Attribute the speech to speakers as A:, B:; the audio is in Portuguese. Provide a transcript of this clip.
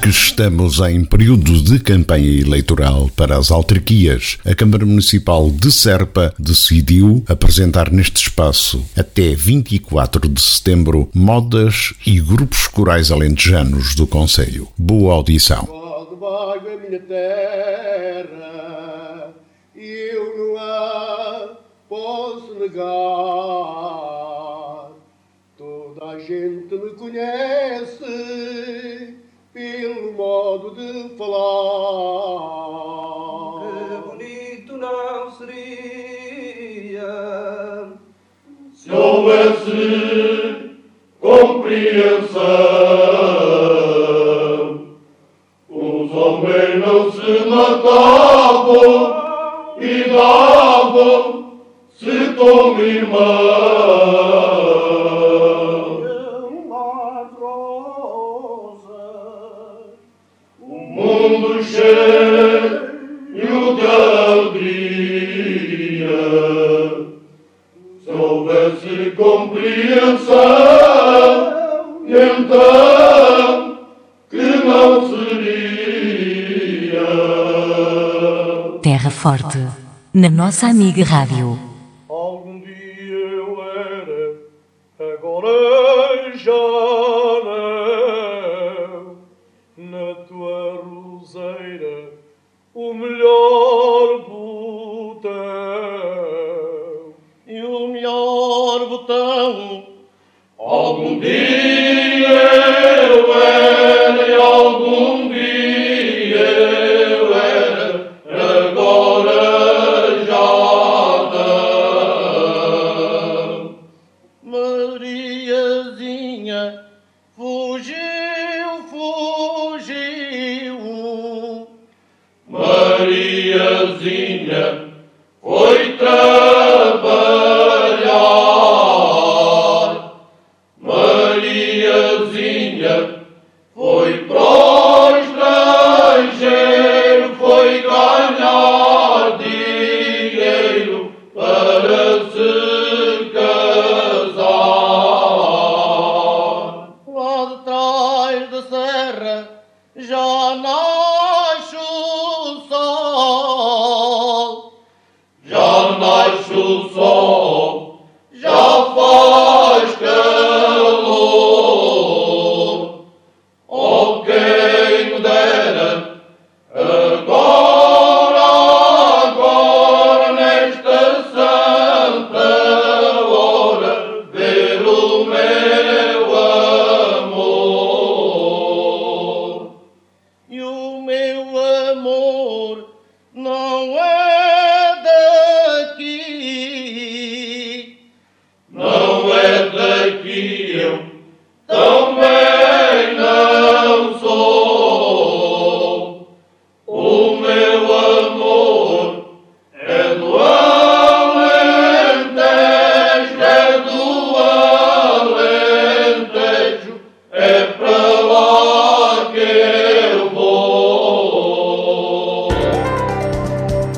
A: Porque estamos em período de campanha eleitoral para as autarquias, a Câmara Municipal de Serpa decidiu apresentar neste espaço, até 24 de setembro, modas e grupos corais alentejanos do Conselho. Boa audição.
B: Posso negar. Toda a gente me conhece
C: Que bonito não seria
D: se houvesse compreensão. Os homens não se matavam e davam-se como irmãos. Mundo cheio de alegria. Se houvesse compreensão, então que não seria.
E: Terra Forte, na nossa amiga Rádio.
B: Tua roseira, o melhor botão. E o melhor botão.
D: Algum dia eu era, e algum dia eu era, agora já não.
B: Mariazinha fugiu,
D: Mariazinha foi trabalhar. Mariazinha foi pro estrangeiro, foi ganhar dinheiro para se casar.
B: Lá de trás da serra já